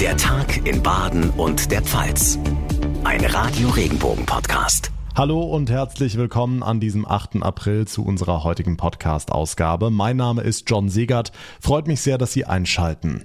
Der Tag in Baden und der Pfalz. Ein Radio Regenbogen Podcast. Hallo und herzlich willkommen an diesem 8. April zu unserer heutigen Podcast-Ausgabe. Mein Name ist John Segert. Freut mich sehr, dass Sie einschalten.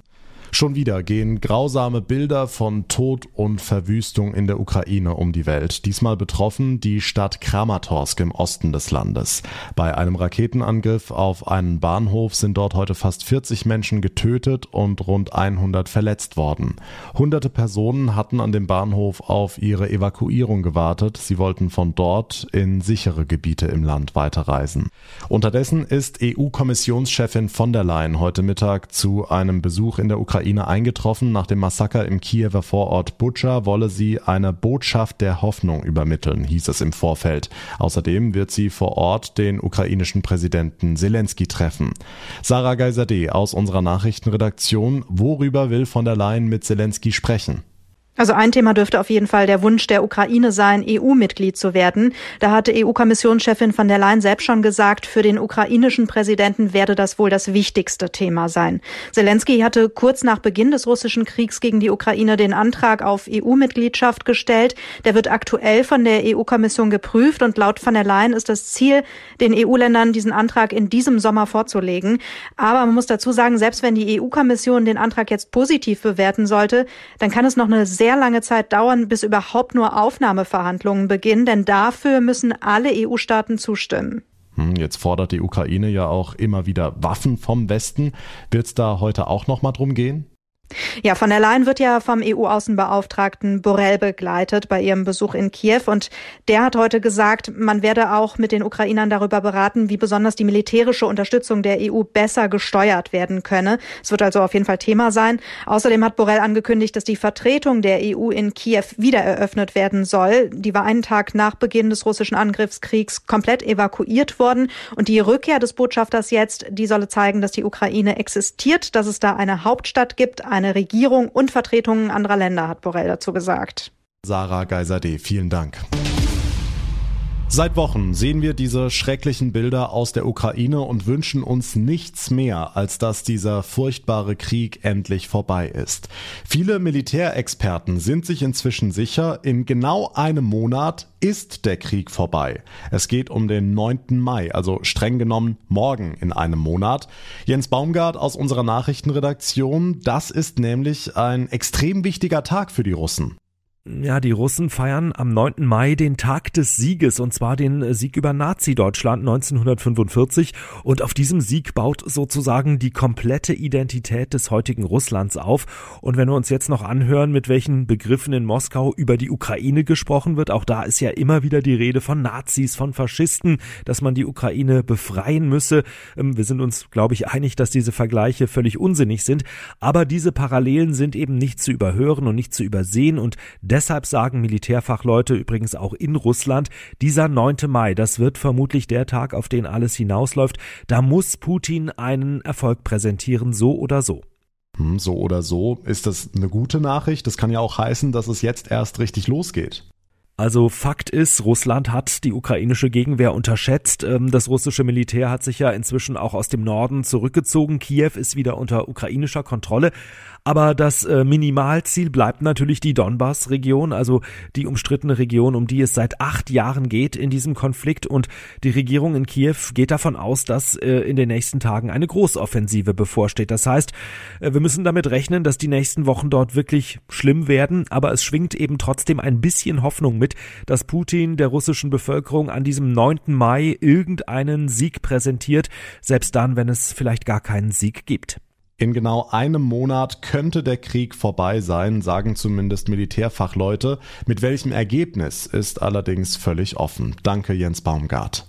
Schon wieder gehen grausame Bilder von Tod und Verwüstung in der Ukraine um die Welt. Diesmal betroffen die Stadt Kramatorsk im Osten des Landes. Bei einem Raketenangriff auf einen Bahnhof sind dort heute fast 40 Menschen getötet und rund 100 verletzt worden. Hunderte Personen hatten an dem Bahnhof auf ihre Evakuierung gewartet. Sie wollten von dort in sichere Gebiete im Land weiterreisen. Unterdessen ist EU-Kommissionschefin von der Leyen heute Mittag zu einem Besuch in der Ukraine Ukraine eingetroffen. Nach dem Massaker im Kiewer Vorort Butscha wolle sie eine Botschaft der Hoffnung übermitteln, hieß es im Vorfeld. Außerdem wird sie vor Ort den ukrainischen Präsidenten Zelensky treffen. Sarah Geiserde aus unserer Nachrichtenredaktion. Worüber will von der Leyen mit Zelensky sprechen? Also ein Thema dürfte auf jeden Fall der Wunsch der Ukraine sein, EU-Mitglied zu werden. Da hatte EU-Kommissionschefin von der Leyen selbst schon gesagt, für den ukrainischen Präsidenten werde das wohl das wichtigste Thema sein. Zelensky hatte kurz nach Beginn des russischen Kriegs gegen die Ukraine den Antrag auf EU-Mitgliedschaft gestellt. Der wird aktuell von der EU-Kommission geprüft und laut von der Leyen ist das Ziel, den EU-Ländern diesen Antrag in diesem Sommer vorzulegen. Aber man muss dazu sagen, selbst wenn die EU-Kommission den Antrag jetzt positiv bewerten sollte, dann kann es noch eine sehr lange Zeit dauern, bis überhaupt nur Aufnahmeverhandlungen beginnen, denn dafür müssen alle EU-Staaten zustimmen. Hm, jetzt fordert die Ukraine ja auch immer wieder Waffen vom Westen. Wird es da heute auch noch mal drum gehen? Ja, von der Leyen wird ja vom EU-Außenbeauftragten Borrell begleitet bei ihrem Besuch in Kiew. Und der hat heute gesagt, man werde auch mit den Ukrainern darüber beraten, wie besonders die militärische Unterstützung der EU besser gesteuert werden könne. Es wird also auf jeden Fall Thema sein. Außerdem hat Borrell angekündigt, dass die Vertretung der EU in Kiew wieder eröffnet werden soll. Die war einen Tag nach Beginn des russischen Angriffskriegs komplett evakuiert worden. Und die Rückkehr des Botschafters jetzt, die solle zeigen, dass die Ukraine existiert, dass es da eine Hauptstadt gibt, eine Regierung und Vertretungen anderer Länder, hat Borrell dazu gesagt. Sarah Geiser-D, vielen Dank. Seit Wochen sehen wir diese schrecklichen Bilder aus der Ukraine und wünschen uns nichts mehr, als dass dieser furchtbare Krieg endlich vorbei ist. Viele Militärexperten sind sich inzwischen sicher, in genau einem Monat ist der Krieg vorbei. Es geht um den 9. Mai, also streng genommen morgen in einem Monat. Jens Baumgart aus unserer Nachrichtenredaktion, das ist nämlich ein extrem wichtiger Tag für die Russen. Ja, die Russen feiern am 9. Mai den Tag des Sieges und zwar den Sieg über Nazi-Deutschland 1945 und auf diesem Sieg baut sozusagen die komplette Identität des heutigen Russlands auf und wenn wir uns jetzt noch anhören, mit welchen Begriffen in Moskau über die Ukraine gesprochen wird, auch da ist ja immer wieder die Rede von Nazis, von Faschisten, dass man die Ukraine befreien müsse. Ähm, wir sind uns, glaube ich, einig, dass diese Vergleiche völlig unsinnig sind, aber diese Parallelen sind eben nicht zu überhören und nicht zu übersehen und Deshalb sagen Militärfachleute übrigens auch in Russland, dieser 9. Mai, das wird vermutlich der Tag, auf den alles hinausläuft. Da muss Putin einen Erfolg präsentieren, so oder so. Hm, so oder so ist das eine gute Nachricht. Das kann ja auch heißen, dass es jetzt erst richtig losgeht. Also Fakt ist, Russland hat die ukrainische Gegenwehr unterschätzt. Ähm, das russische Militär hat sich ja inzwischen auch aus dem Norden zurückgezogen. Kiew ist wieder unter ukrainischer Kontrolle. Aber das äh, Minimalziel bleibt natürlich die Donbass-Region, also die umstrittene Region, um die es seit acht Jahren geht in diesem Konflikt. Und die Regierung in Kiew geht davon aus, dass äh, in den nächsten Tagen eine Großoffensive bevorsteht. Das heißt, äh, wir müssen damit rechnen, dass die nächsten Wochen dort wirklich schlimm werden. Aber es schwingt eben trotzdem ein bisschen Hoffnung mit, dass Putin der russischen Bevölkerung an diesem 9. Mai irgendeinen Sieg präsentiert, selbst dann, wenn es vielleicht gar keinen Sieg gibt. In genau einem Monat könnte der Krieg vorbei sein, sagen zumindest Militärfachleute. Mit welchem Ergebnis ist allerdings völlig offen. Danke, Jens Baumgart.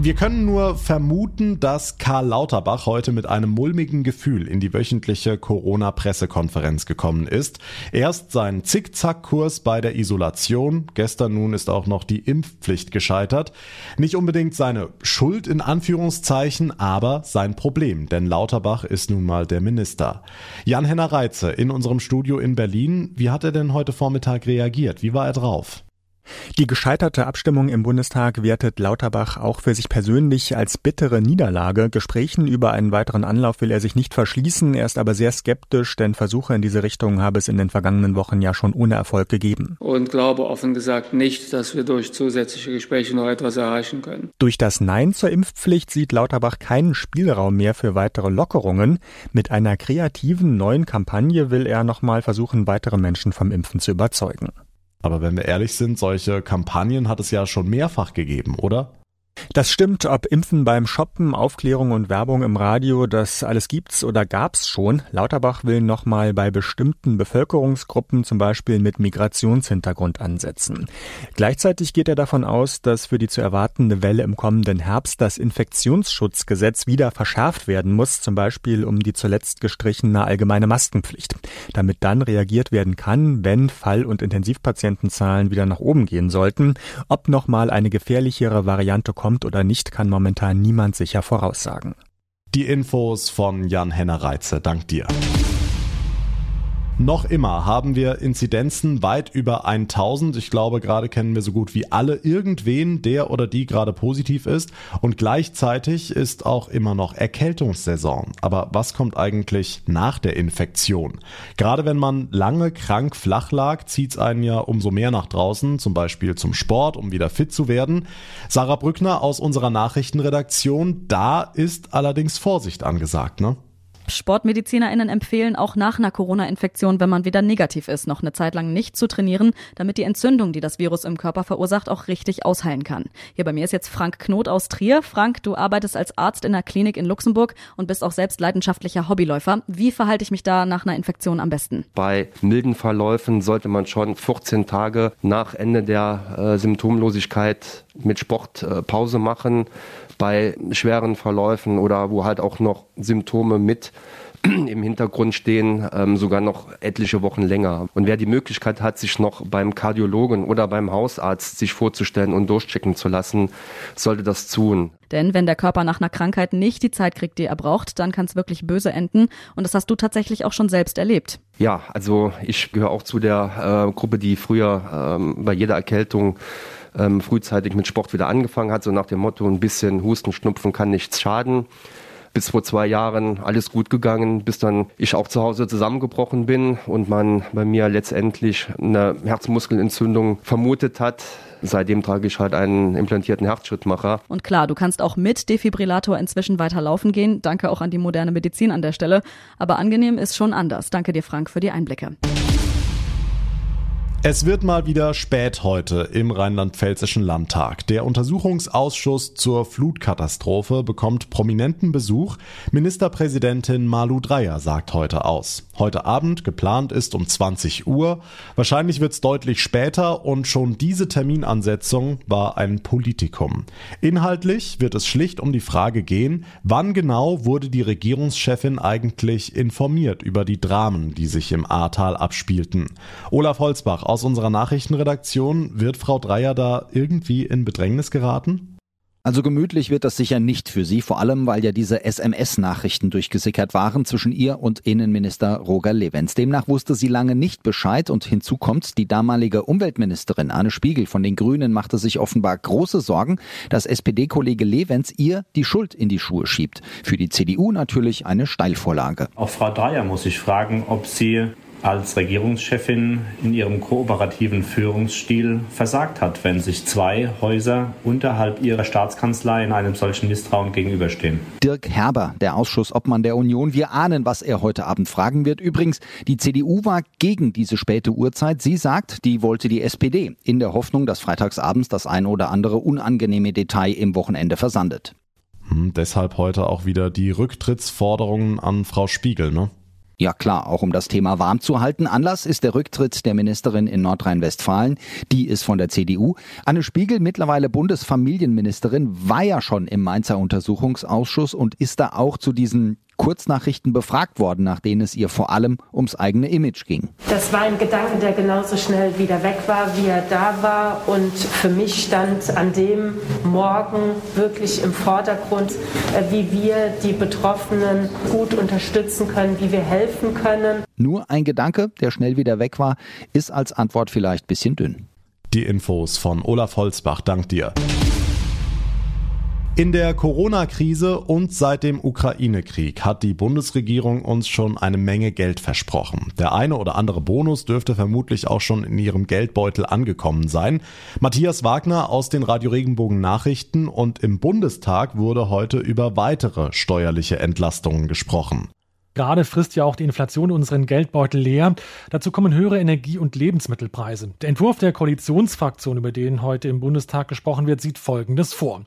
Wir können nur vermuten, dass Karl Lauterbach heute mit einem mulmigen Gefühl in die wöchentliche Corona-Pressekonferenz gekommen ist. Erst sein Zickzackkurs bei der Isolation, gestern nun ist auch noch die Impfpflicht gescheitert. Nicht unbedingt seine Schuld in Anführungszeichen, aber sein Problem, denn Lauterbach ist nun mal der Minister. Jan-Henner Reitze in unserem Studio in Berlin, wie hat er denn heute Vormittag reagiert? Wie war er drauf? Die gescheiterte Abstimmung im Bundestag wertet Lauterbach auch für sich persönlich als bittere Niederlage. Gesprächen über einen weiteren Anlauf will er sich nicht verschließen. Er ist aber sehr skeptisch, denn Versuche in diese Richtung habe es in den vergangenen Wochen ja schon ohne Erfolg gegeben. Und glaube offen gesagt nicht, dass wir durch zusätzliche Gespräche noch etwas erreichen können. Durch das Nein zur Impfpflicht sieht Lauterbach keinen Spielraum mehr für weitere Lockerungen. Mit einer kreativen neuen Kampagne will er nochmal versuchen, weitere Menschen vom Impfen zu überzeugen. Aber wenn wir ehrlich sind, solche Kampagnen hat es ja schon mehrfach gegeben, oder? Das stimmt, ob Impfen beim Shoppen, Aufklärung und Werbung im Radio, das alles gibt's oder gab's schon. Lauterbach will nochmal bei bestimmten Bevölkerungsgruppen, zum Beispiel mit Migrationshintergrund, ansetzen. Gleichzeitig geht er davon aus, dass für die zu erwartende Welle im kommenden Herbst das Infektionsschutzgesetz wieder verschärft werden muss, zum Beispiel um die zuletzt gestrichene allgemeine Maskenpflicht, damit dann reagiert werden kann, wenn Fall- und Intensivpatientenzahlen wieder nach oben gehen sollten, ob nochmal eine gefährlichere Variante kommt kommt oder nicht, kann momentan niemand sicher voraussagen. Die Infos von Jan-Henner Reitze. Dank dir. Noch immer haben wir Inzidenzen weit über 1000. Ich glaube, gerade kennen wir so gut wie alle irgendwen, der oder die gerade positiv ist. Und gleichzeitig ist auch immer noch Erkältungssaison. Aber was kommt eigentlich nach der Infektion? Gerade wenn man lange krank flach lag, zieht es einen ja umso mehr nach draußen, zum Beispiel zum Sport, um wieder fit zu werden. Sarah Brückner aus unserer Nachrichtenredaktion, da ist allerdings Vorsicht angesagt, ne? SportmedizinerInnen empfehlen auch nach einer Corona-Infektion, wenn man wieder negativ ist, noch eine Zeit lang nicht zu trainieren, damit die Entzündung, die das Virus im Körper verursacht, auch richtig ausheilen kann. Hier bei mir ist jetzt Frank Knot aus Trier. Frank, du arbeitest als Arzt in einer Klinik in Luxemburg und bist auch selbst leidenschaftlicher Hobbyläufer. Wie verhalte ich mich da nach einer Infektion am besten? Bei milden Verläufen sollte man schon 14 Tage nach Ende der äh, Symptomlosigkeit mit Sport äh, Pause machen bei schweren Verläufen oder wo halt auch noch Symptome mit im Hintergrund stehen, ähm, sogar noch etliche Wochen länger. Und wer die Möglichkeit hat, sich noch beim Kardiologen oder beim Hausarzt sich vorzustellen und durchchecken zu lassen, sollte das tun. Denn wenn der Körper nach einer Krankheit nicht die Zeit kriegt, die er braucht, dann kann es wirklich böse enden. Und das hast du tatsächlich auch schon selbst erlebt. Ja, also ich gehöre auch zu der äh, Gruppe, die früher ähm, bei jeder Erkältung ähm, frühzeitig mit Sport wieder angefangen hat, so nach dem Motto, ein bisschen Husten, Schnupfen kann nichts schaden. Bis vor zwei Jahren alles gut gegangen, bis dann ich auch zu Hause zusammengebrochen bin und man bei mir letztendlich eine Herzmuskelentzündung vermutet hat. Seitdem trage ich halt einen implantierten Herzschrittmacher. Und klar, du kannst auch mit Defibrillator inzwischen weiter laufen gehen. Danke auch an die moderne Medizin an der Stelle. Aber angenehm ist schon anders. Danke dir, Frank, für die Einblicke. Es wird mal wieder spät heute im Rheinland-Pfälzischen Landtag. Der Untersuchungsausschuss zur Flutkatastrophe bekommt prominenten Besuch. Ministerpräsidentin Malu Dreyer sagt heute aus. Heute Abend geplant ist um 20 Uhr. Wahrscheinlich wird es deutlich später und schon diese Terminansetzung war ein Politikum. Inhaltlich wird es schlicht um die Frage gehen, wann genau wurde die Regierungschefin eigentlich informiert über die Dramen, die sich im Ahrtal abspielten. Olaf Holzbach aus unserer Nachrichtenredaktion. Wird Frau Dreier da irgendwie in Bedrängnis geraten? Also gemütlich wird das sicher nicht für sie, vor allem weil ja diese SMS-Nachrichten durchgesickert waren zwischen ihr und Innenminister Roger Levens. Demnach wusste sie lange nicht Bescheid und hinzu kommt, die damalige Umweltministerin Anne Spiegel von den Grünen machte sich offenbar große Sorgen, dass SPD-Kollege Levens ihr die Schuld in die Schuhe schiebt. Für die CDU natürlich eine Steilvorlage. Auch Frau Dreier muss ich fragen, ob sie als Regierungschefin in ihrem kooperativen Führungsstil versagt hat, wenn sich zwei Häuser unterhalb ihrer Staatskanzlei in einem solchen Misstrauen gegenüberstehen. Dirk Herber, der Ausschussobmann der Union, wir ahnen, was er heute Abend fragen wird. Übrigens, die CDU war gegen diese späte Uhrzeit. Sie sagt, die wollte die SPD, in der Hoffnung, dass freitagsabends das ein oder andere unangenehme Detail im Wochenende versandet. Hm, deshalb heute auch wieder die Rücktrittsforderungen an Frau Spiegel, ne? Ja klar, auch um das Thema warm zu halten. Anlass ist der Rücktritt der Ministerin in Nordrhein-Westfalen. Die ist von der CDU. Anne Spiegel, mittlerweile Bundesfamilienministerin, war ja schon im Mainzer Untersuchungsausschuss und ist da auch zu diesen Kurznachrichten befragt worden, nach denen es ihr vor allem ums eigene Image ging. Das war ein Gedanke, der genauso schnell wieder weg war, wie er da war. Und für mich stand an dem Morgen wirklich im Vordergrund, äh, wie wir die Betroffenen gut unterstützen können, wie wir helfen können. Nur ein Gedanke, der schnell wieder weg war, ist als Antwort vielleicht ein bisschen dünn. Die Infos von Olaf Holzbach, dank dir. In der Corona-Krise und seit dem Ukraine-Krieg hat die Bundesregierung uns schon eine Menge Geld versprochen. Der eine oder andere Bonus dürfte vermutlich auch schon in ihrem Geldbeutel angekommen sein. Matthias Wagner aus den Radio Regenbogen Nachrichten und im Bundestag wurde heute über weitere steuerliche Entlastungen gesprochen. Gerade frisst ja auch die Inflation unseren Geldbeutel leer. Dazu kommen höhere Energie- und Lebensmittelpreise. Der Entwurf der Koalitionsfraktion, über den heute im Bundestag gesprochen wird, sieht Folgendes vor.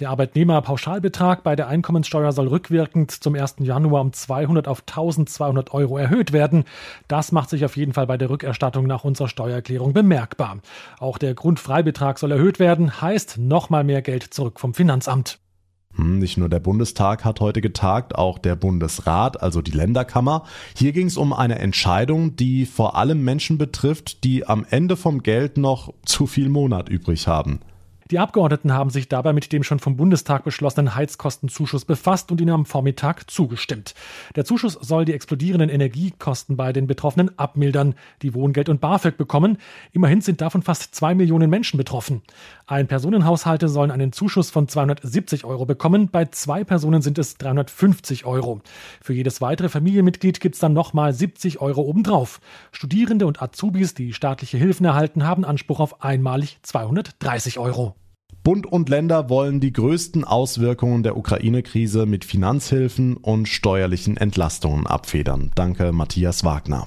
Der Arbeitnehmerpauschalbetrag bei der Einkommenssteuer soll rückwirkend zum 1. Januar um 200 auf 1200 Euro erhöht werden. Das macht sich auf jeden Fall bei der Rückerstattung nach unserer Steuererklärung bemerkbar. Auch der Grundfreibetrag soll erhöht werden, heißt nochmal mehr Geld zurück vom Finanzamt. Hm, nicht nur der Bundestag hat heute getagt, auch der Bundesrat, also die Länderkammer. Hier ging es um eine Entscheidung, die vor allem Menschen betrifft, die am Ende vom Geld noch zu viel Monat übrig haben. Die Abgeordneten haben sich dabei mit dem schon vom Bundestag beschlossenen Heizkostenzuschuss befasst und ihn am Vormittag zugestimmt. Der Zuschuss soll die explodierenden Energiekosten bei den Betroffenen abmildern, die Wohngeld und BAföG bekommen. Immerhin sind davon fast zwei Millionen Menschen betroffen. Ein Personenhaushalte sollen einen Zuschuss von 270 Euro bekommen, bei zwei Personen sind es 350 Euro. Für jedes weitere Familienmitglied gibt es dann nochmal 70 Euro obendrauf. Studierende und Azubis, die staatliche Hilfen erhalten, haben Anspruch auf einmalig 230 Euro. Bund und Länder wollen die größten Auswirkungen der Ukraine-Krise mit Finanzhilfen und steuerlichen Entlastungen abfedern. Danke, Matthias Wagner.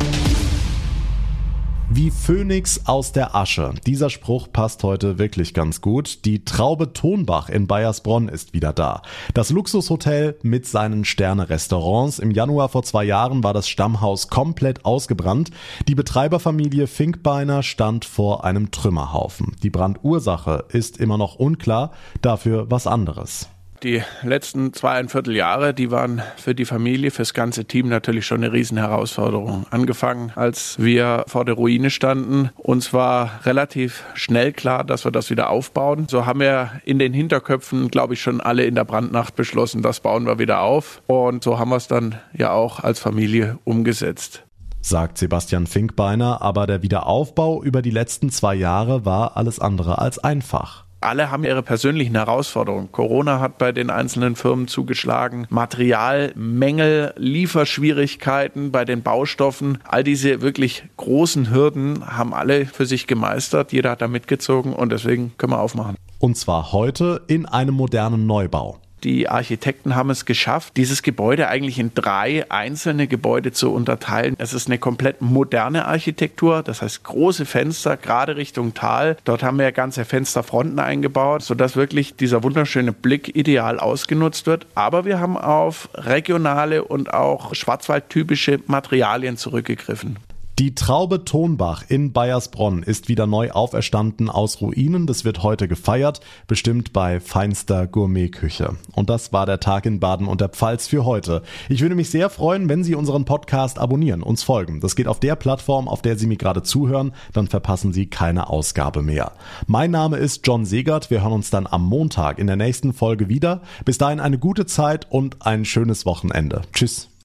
Wie Phönix aus der Asche. Dieser Spruch passt heute wirklich ganz gut. Die Traube Tonbach in Bayersbronn ist wieder da. Das Luxushotel mit seinen Sterne-Restaurants. Im Januar vor zwei Jahren war das Stammhaus komplett ausgebrannt. Die Betreiberfamilie Finkbeiner stand vor einem Trümmerhaufen. Die Brandursache ist immer noch unklar, dafür was anderes. Die letzten zweieinviertel Jahre, die waren für die Familie, fürs ganze Team natürlich schon eine Riesenherausforderung. Angefangen, als wir vor der Ruine standen. Uns war relativ schnell klar, dass wir das wieder aufbauen. So haben wir in den Hinterköpfen, glaube ich, schon alle in der Brandnacht beschlossen, das bauen wir wieder auf. Und so haben wir es dann ja auch als Familie umgesetzt sagt Sebastian Finkbeiner, aber der Wiederaufbau über die letzten zwei Jahre war alles andere als einfach alle haben ihre persönlichen Herausforderungen. Corona hat bei den einzelnen Firmen zugeschlagen, Materialmängel, Lieferschwierigkeiten bei den Baustoffen, all diese wirklich großen Hürden haben alle für sich gemeistert. Jeder hat da mitgezogen und deswegen können wir aufmachen. Und zwar heute in einem modernen Neubau. Die Architekten haben es geschafft, dieses Gebäude eigentlich in drei einzelne Gebäude zu unterteilen. Es ist eine komplett moderne Architektur, das heißt große Fenster, gerade Richtung Tal. Dort haben wir ganze Fensterfronten eingebaut, sodass wirklich dieser wunderschöne Blick ideal ausgenutzt wird. Aber wir haben auf regionale und auch schwarzwaldtypische Materialien zurückgegriffen. Die Traube Tonbach in Bayersbronn ist wieder neu auferstanden aus Ruinen. Das wird heute gefeiert, bestimmt bei feinster Gourmetküche. Und das war der Tag in Baden und der Pfalz für heute. Ich würde mich sehr freuen, wenn Sie unseren Podcast abonnieren, uns folgen. Das geht auf der Plattform, auf der Sie mir gerade zuhören. Dann verpassen Sie keine Ausgabe mehr. Mein Name ist John Segert. Wir hören uns dann am Montag in der nächsten Folge wieder. Bis dahin eine gute Zeit und ein schönes Wochenende. Tschüss.